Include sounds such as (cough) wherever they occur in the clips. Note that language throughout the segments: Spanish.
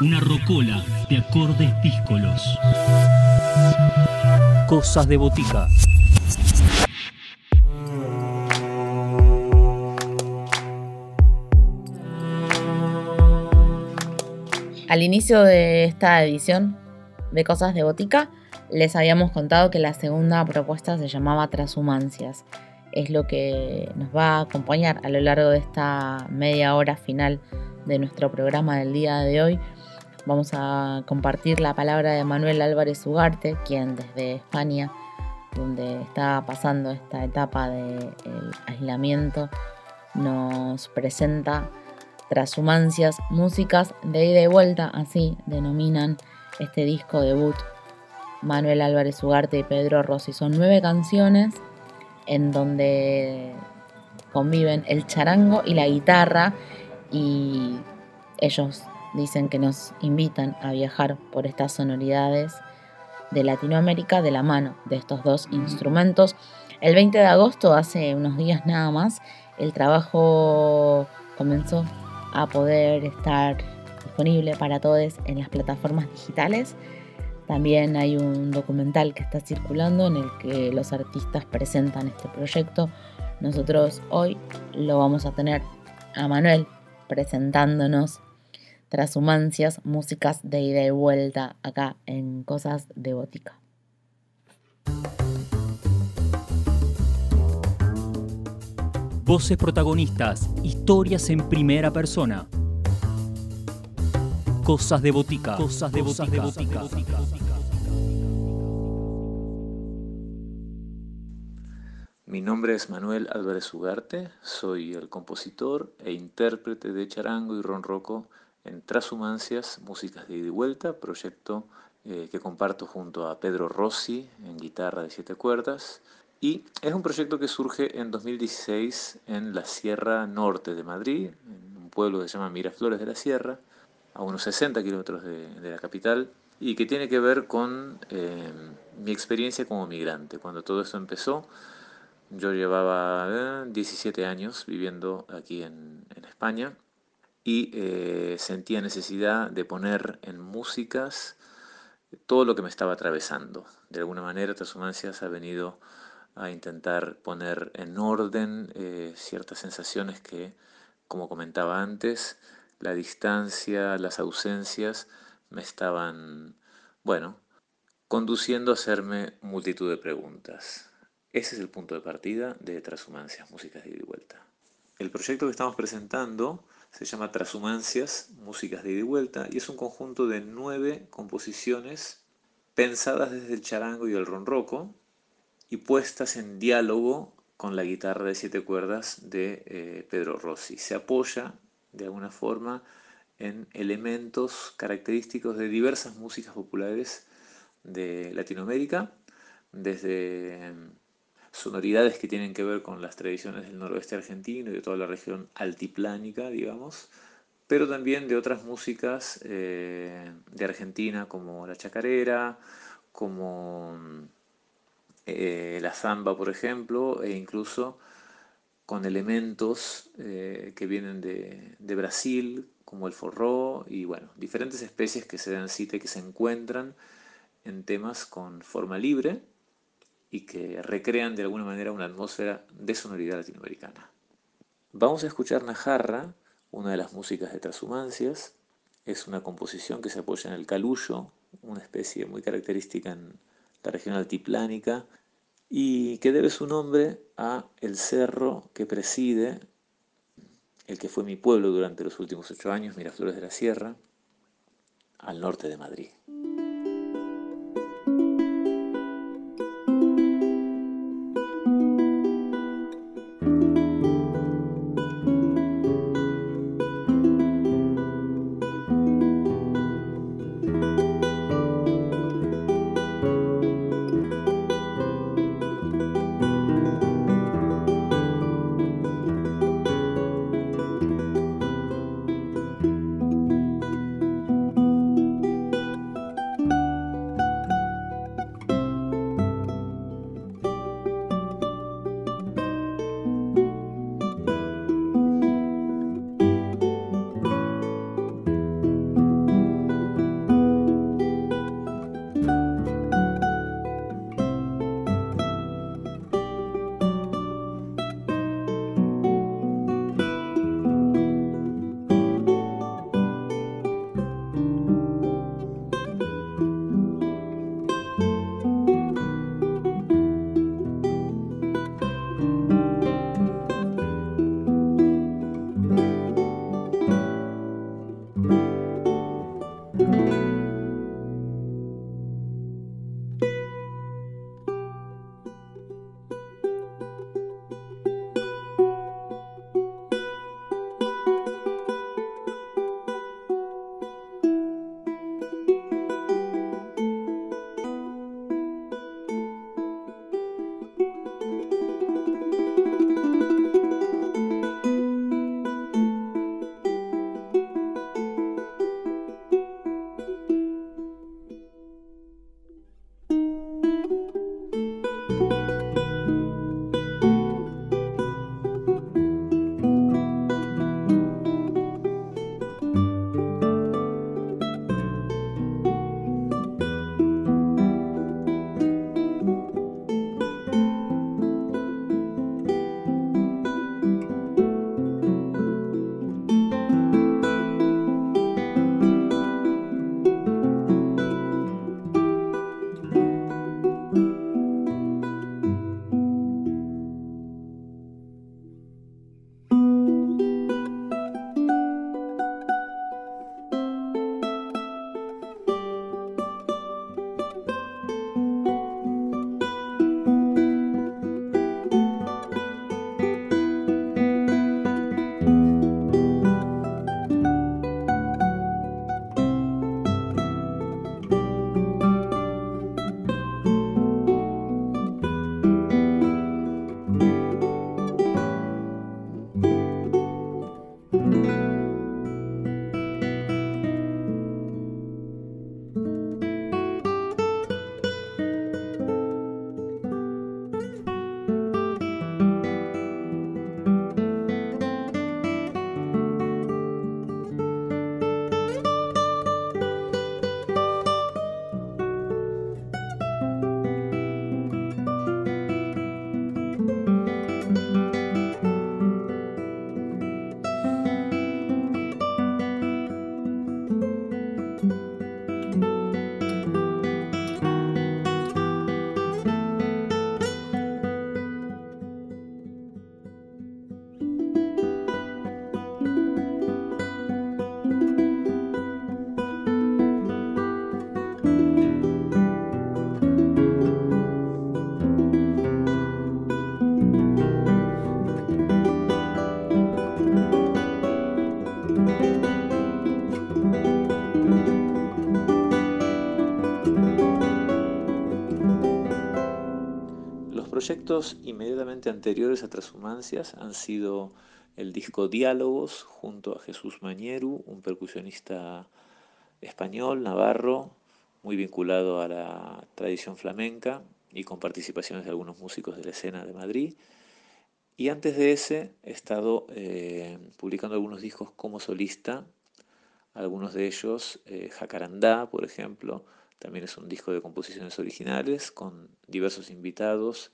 Una rocola de acordes díscolos. Cosas de botica. Al inicio de esta edición de Cosas de Botica, les habíamos contado que la segunda propuesta se llamaba Transhumancias. Es lo que nos va a acompañar a lo largo de esta media hora final de nuestro programa del día de hoy. Vamos a compartir la palabra de Manuel Álvarez Ugarte, quien desde España, donde está pasando esta etapa del aislamiento, nos presenta Transhumancias, músicas de ida y vuelta, así denominan este disco debut Manuel Álvarez Ugarte y Pedro Rossi. Son nueve canciones en donde conviven el charango y la guitarra y ellos dicen que nos invitan a viajar por estas sonoridades de Latinoamérica de la mano de estos dos instrumentos. El 20 de agosto, hace unos días nada más, el trabajo comenzó a poder estar disponible para todos en las plataformas digitales. También hay un documental que está circulando en el que los artistas presentan este proyecto. Nosotros hoy lo vamos a tener a Manuel presentándonos Transhumancias, músicas de ida y vuelta acá en Cosas de Botica. Voces protagonistas, historias en primera persona. Cosas de botica. Cosas de botica. Mi nombre es Manuel Álvarez Ugarte, soy el compositor e intérprete de charango y ronroco en Trashumancias, Músicas de Ida y Vuelta, proyecto eh, que comparto junto a Pedro Rossi en guitarra de siete cuerdas y es un proyecto que surge en 2016 en la Sierra Norte de Madrid, en un pueblo que se llama Miraflores de la Sierra, a unos 60 kilómetros de, la capital, y que tiene que ver con eh, mi experiencia como migrante. Cuando todo esto empezó, yo llevaba 17 eh, años viviendo aquí en, España y eh, sentía necesidad de poner en músicas todo lo que me estaba atravesando. De alguna manera, Transhumancias ha venido a intentar poner en orden eh, ciertas sensaciones que, como comentaba antes, la distancia, las ausencias me estaban, bueno, conduciendo a hacerme multitud de preguntas. Ese es el punto de partida de Transhumancias, Músicas de ida y vuelta. El proyecto que estamos presentando se llama Transhumancias, Músicas de ida y vuelta y es un conjunto de nueve composiciones pensadas desde el charango y el ronroco, y puestas en diálogo con la guitarra de siete cuerdas de eh, Pedro Rossi. Se apoya de alguna forma en elementos característicos de diversas músicas populares de Latinoamérica, desde sonoridades que tienen que ver con las tradiciones del noroeste argentino y de toda la región altiplánica, digamos, pero también de otras músicas eh, de Argentina como la chacarera, como eh, la samba, por ejemplo, e incluso con elementos eh, que vienen de, Brasil, como el forró, y bueno, diferentes especies que se dan cita y que se encuentran en temas con forma libre y que recrean de alguna manera una atmósfera de sonoridad latinoamericana. Vamos a escuchar Najarra, una de las músicas de Transhumancias. Es una composición que se apoya en el calullo, una especie muy característica en la región altiplánica, y que debe su nombre a el cerro que preside el que fue mi pueblo durante los últimos ocho años, Miraflores de la Sierra, al norte de Madrid. Proyectos inmediatamente anteriores a Transhumancias han sido el disco Diálogos junto a Jesús Mañeru, un percusionista español, navarro, muy vinculado a la tradición flamenca y con participaciones de algunos músicos de la escena de Madrid. Y antes de ese he estado eh, publicando algunos discos como solista, algunos de ellos, eh, Jacarandá, por ejemplo, también es un disco de composiciones originales con diversos invitados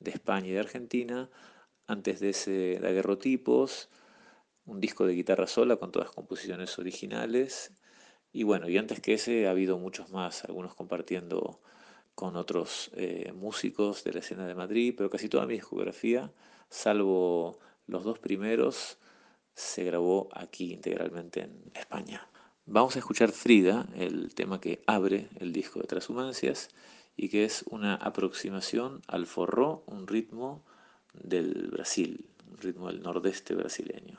de España y de Argentina. Antes de ese, Daguerrotipos, un disco de guitarra sola con todas composiciones originales. Y bueno, y antes que ese ha habido muchos más, algunos compartiendo con otros eh, músicos de la escena de Madrid, pero casi toda mi discografía, salvo los dos primeros, se grabó aquí integralmente en España. Vamos a escuchar Frida, el tema que abre el disco de Transhumancias, y que es una aproximación al forró, un ritmo del Brasil, un ritmo del nordeste brasileño.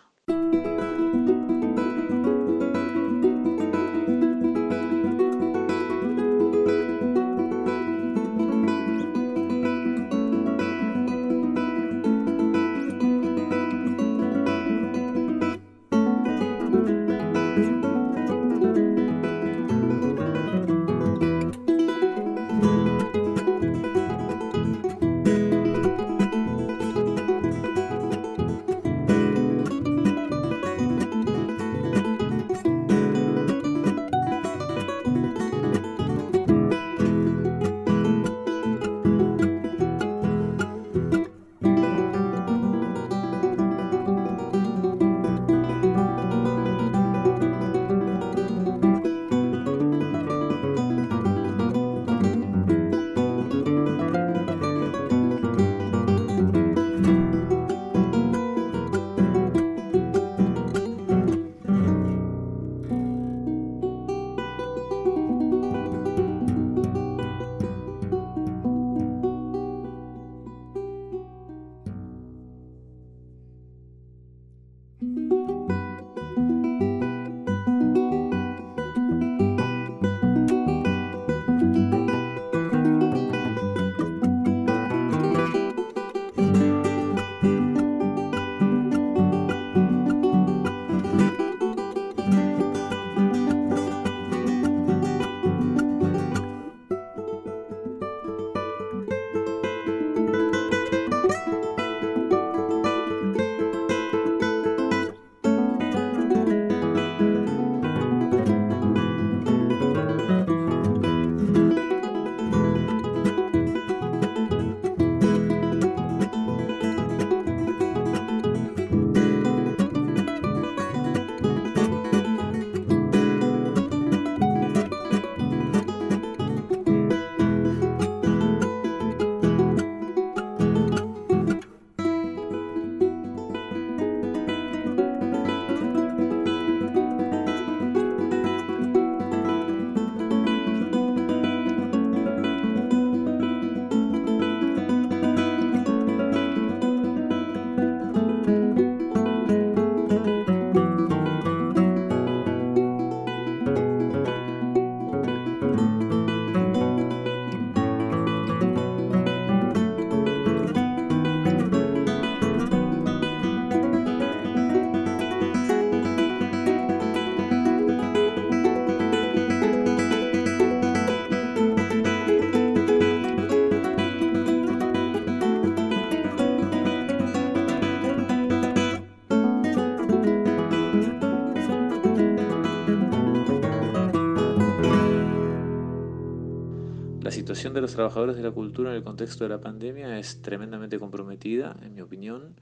De los trabajadores de la cultura en el contexto de la pandemia es tremendamente comprometida, en mi opinión.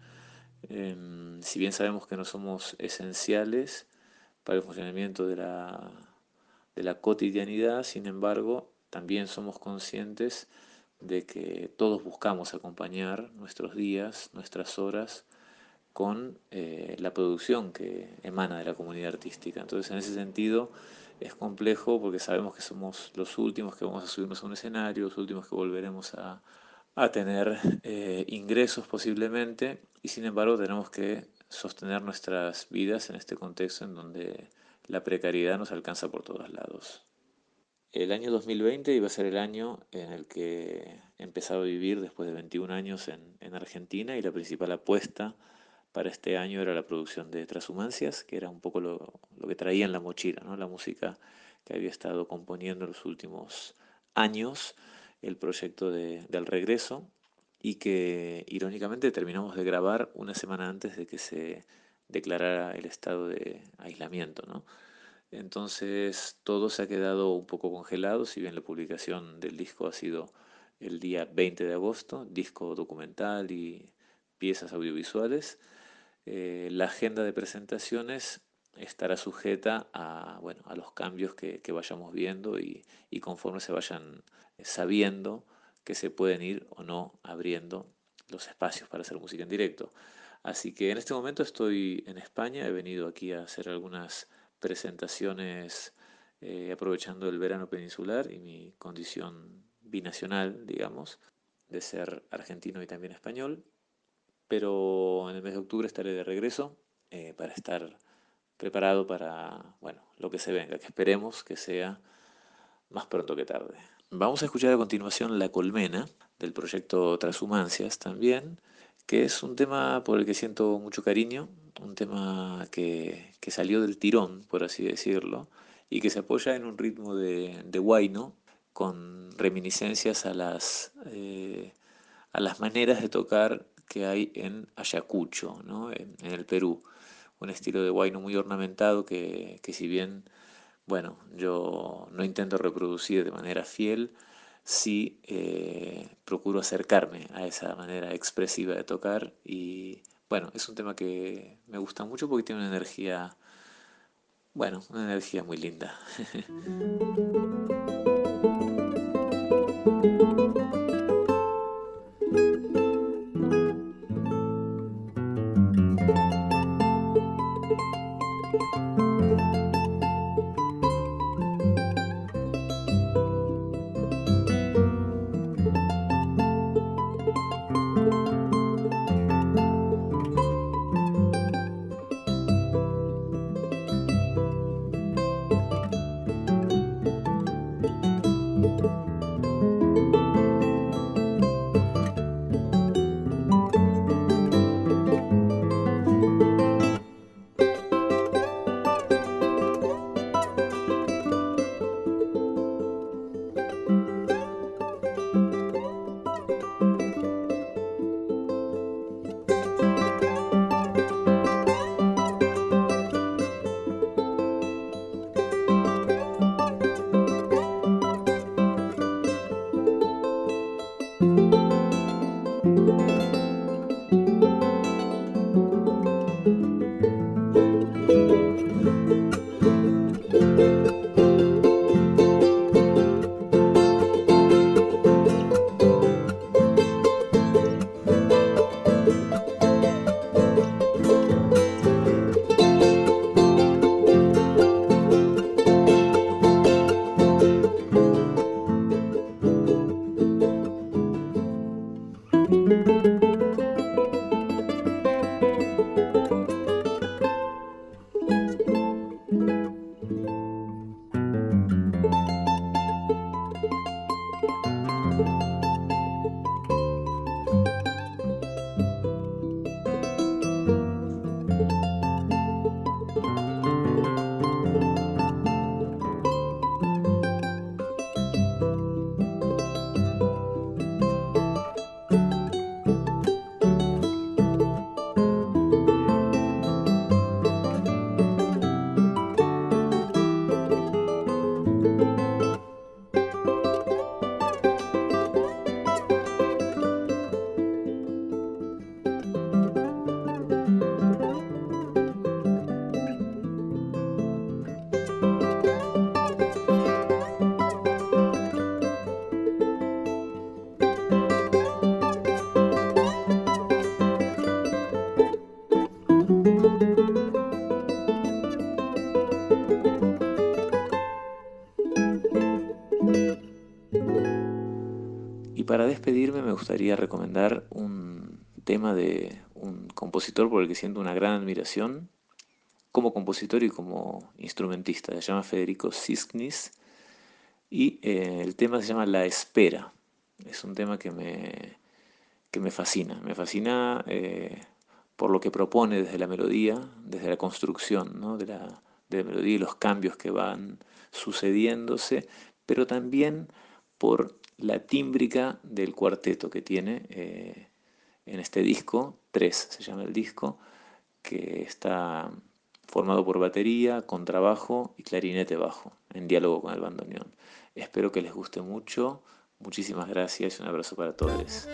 Em, si bien sabemos que no somos esenciales para el funcionamiento de la, de la cotidianidad, sin embargo, también somos conscientes de que todos buscamos acompañar nuestros días, nuestras horas, con eh, la producción que emana de la comunidad artística. Entonces, en ese sentido, es complejo porque sabemos que somos los últimos que vamos a subirnos a un escenario, los últimos que volveremos a, tener eh, ingresos posiblemente, y sin embargo tenemos que sostener nuestras vidas en este contexto en donde la precariedad nos alcanza por todos lados. El año 2020 iba a ser el año en el que he empezado a vivir después de 21 años en, en Argentina y la principal apuesta para este año era la producción de Transhumancias, que era un poco lo, que traía en la mochila, ¿no? la música que había estado componiendo en los últimos años, el proyecto de, del regreso, y que irónicamente terminamos de grabar una semana antes de que se declarara el estado de aislamiento. ¿no? Entonces todo se ha quedado un poco congelado, si bien la publicación del disco ha sido el día 20 de agosto, disco documental y piezas audiovisuales. Eh, la agenda de presentaciones estará sujeta a, bueno, a los cambios que, vayamos viendo y, conforme se vayan sabiendo que se pueden ir o no abriendo los espacios para hacer música en directo. Así que en este momento estoy en España, he venido aquí a hacer algunas presentaciones eh, aprovechando el verano peninsular y mi condición binacional, digamos, de ser argentino y también español pero en el mes de octubre estaré de regreso eh, para estar preparado para bueno, lo que se venga, que esperemos que sea más pronto que tarde. Vamos a escuchar a continuación La Colmena, del proyecto Transhumancias también, que es un tema por el que siento mucho cariño, un tema que, que salió del tirón, por así decirlo, y que se apoya en un ritmo de, de guayno, con reminiscencias a las, eh, a las maneras de tocar que hay en Ayacucho, ¿no? en, el Perú. Un estilo de guayno muy ornamentado que, si bien, bueno, yo no intento reproducir de manera fiel, sí eh, procuro acercarme a esa manera expresiva de tocar y bueno, es un tema que me gusta mucho porque tiene una energía, bueno, una energía muy linda. (laughs) Música gustaría recomendar un tema de un compositor por el que siento una gran admiración, como compositor y como instrumentista. Se llama Federico Sisknis y eh, el tema se llama La Espera. Es un tema que me, que me fascina. Me fascina eh, por lo que propone desde la melodía, desde la construcción de, la, melodía y los cambios que van sucediéndose, pero también por la tímbrica del cuarteto que tiene eh, en este disco, 3 se llama el disco, que está formado por batería, contrabajo y clarinete bajo, en diálogo con el bandoneón. Espero que les guste mucho. Muchísimas gracias y un abrazo para todos.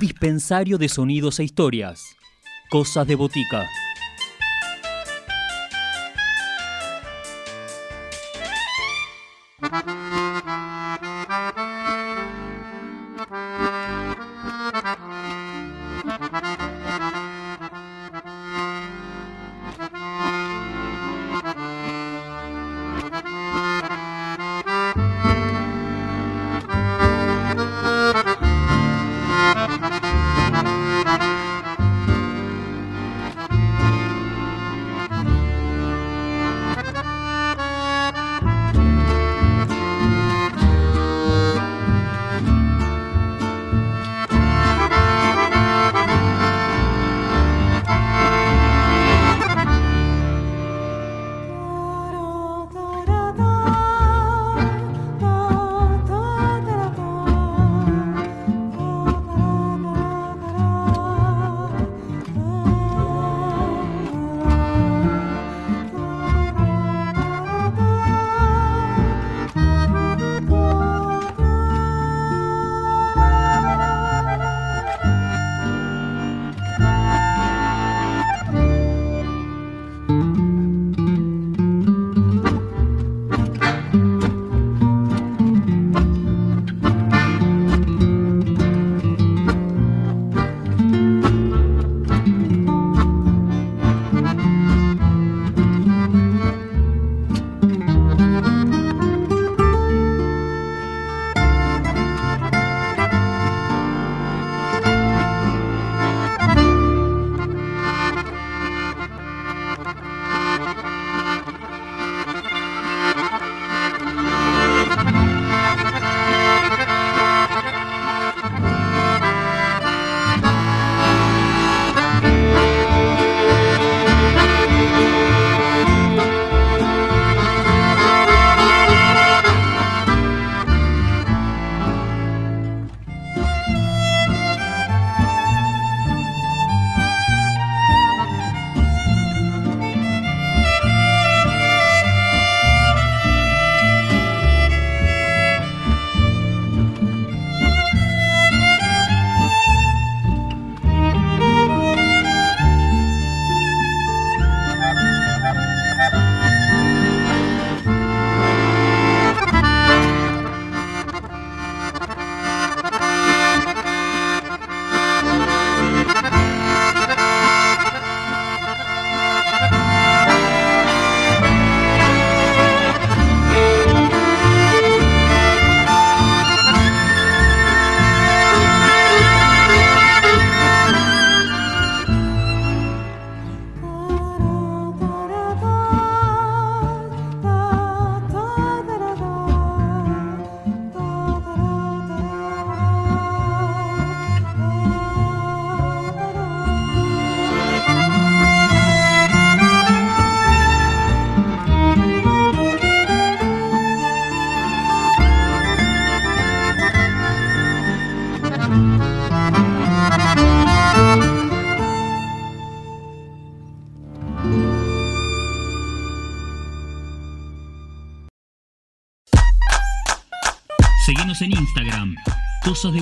Dispensario de sonidos e historias. Cosas de botica.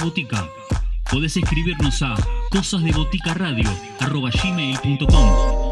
Botica. Podés escribirnos a cosasdeboticaradio.gmail.com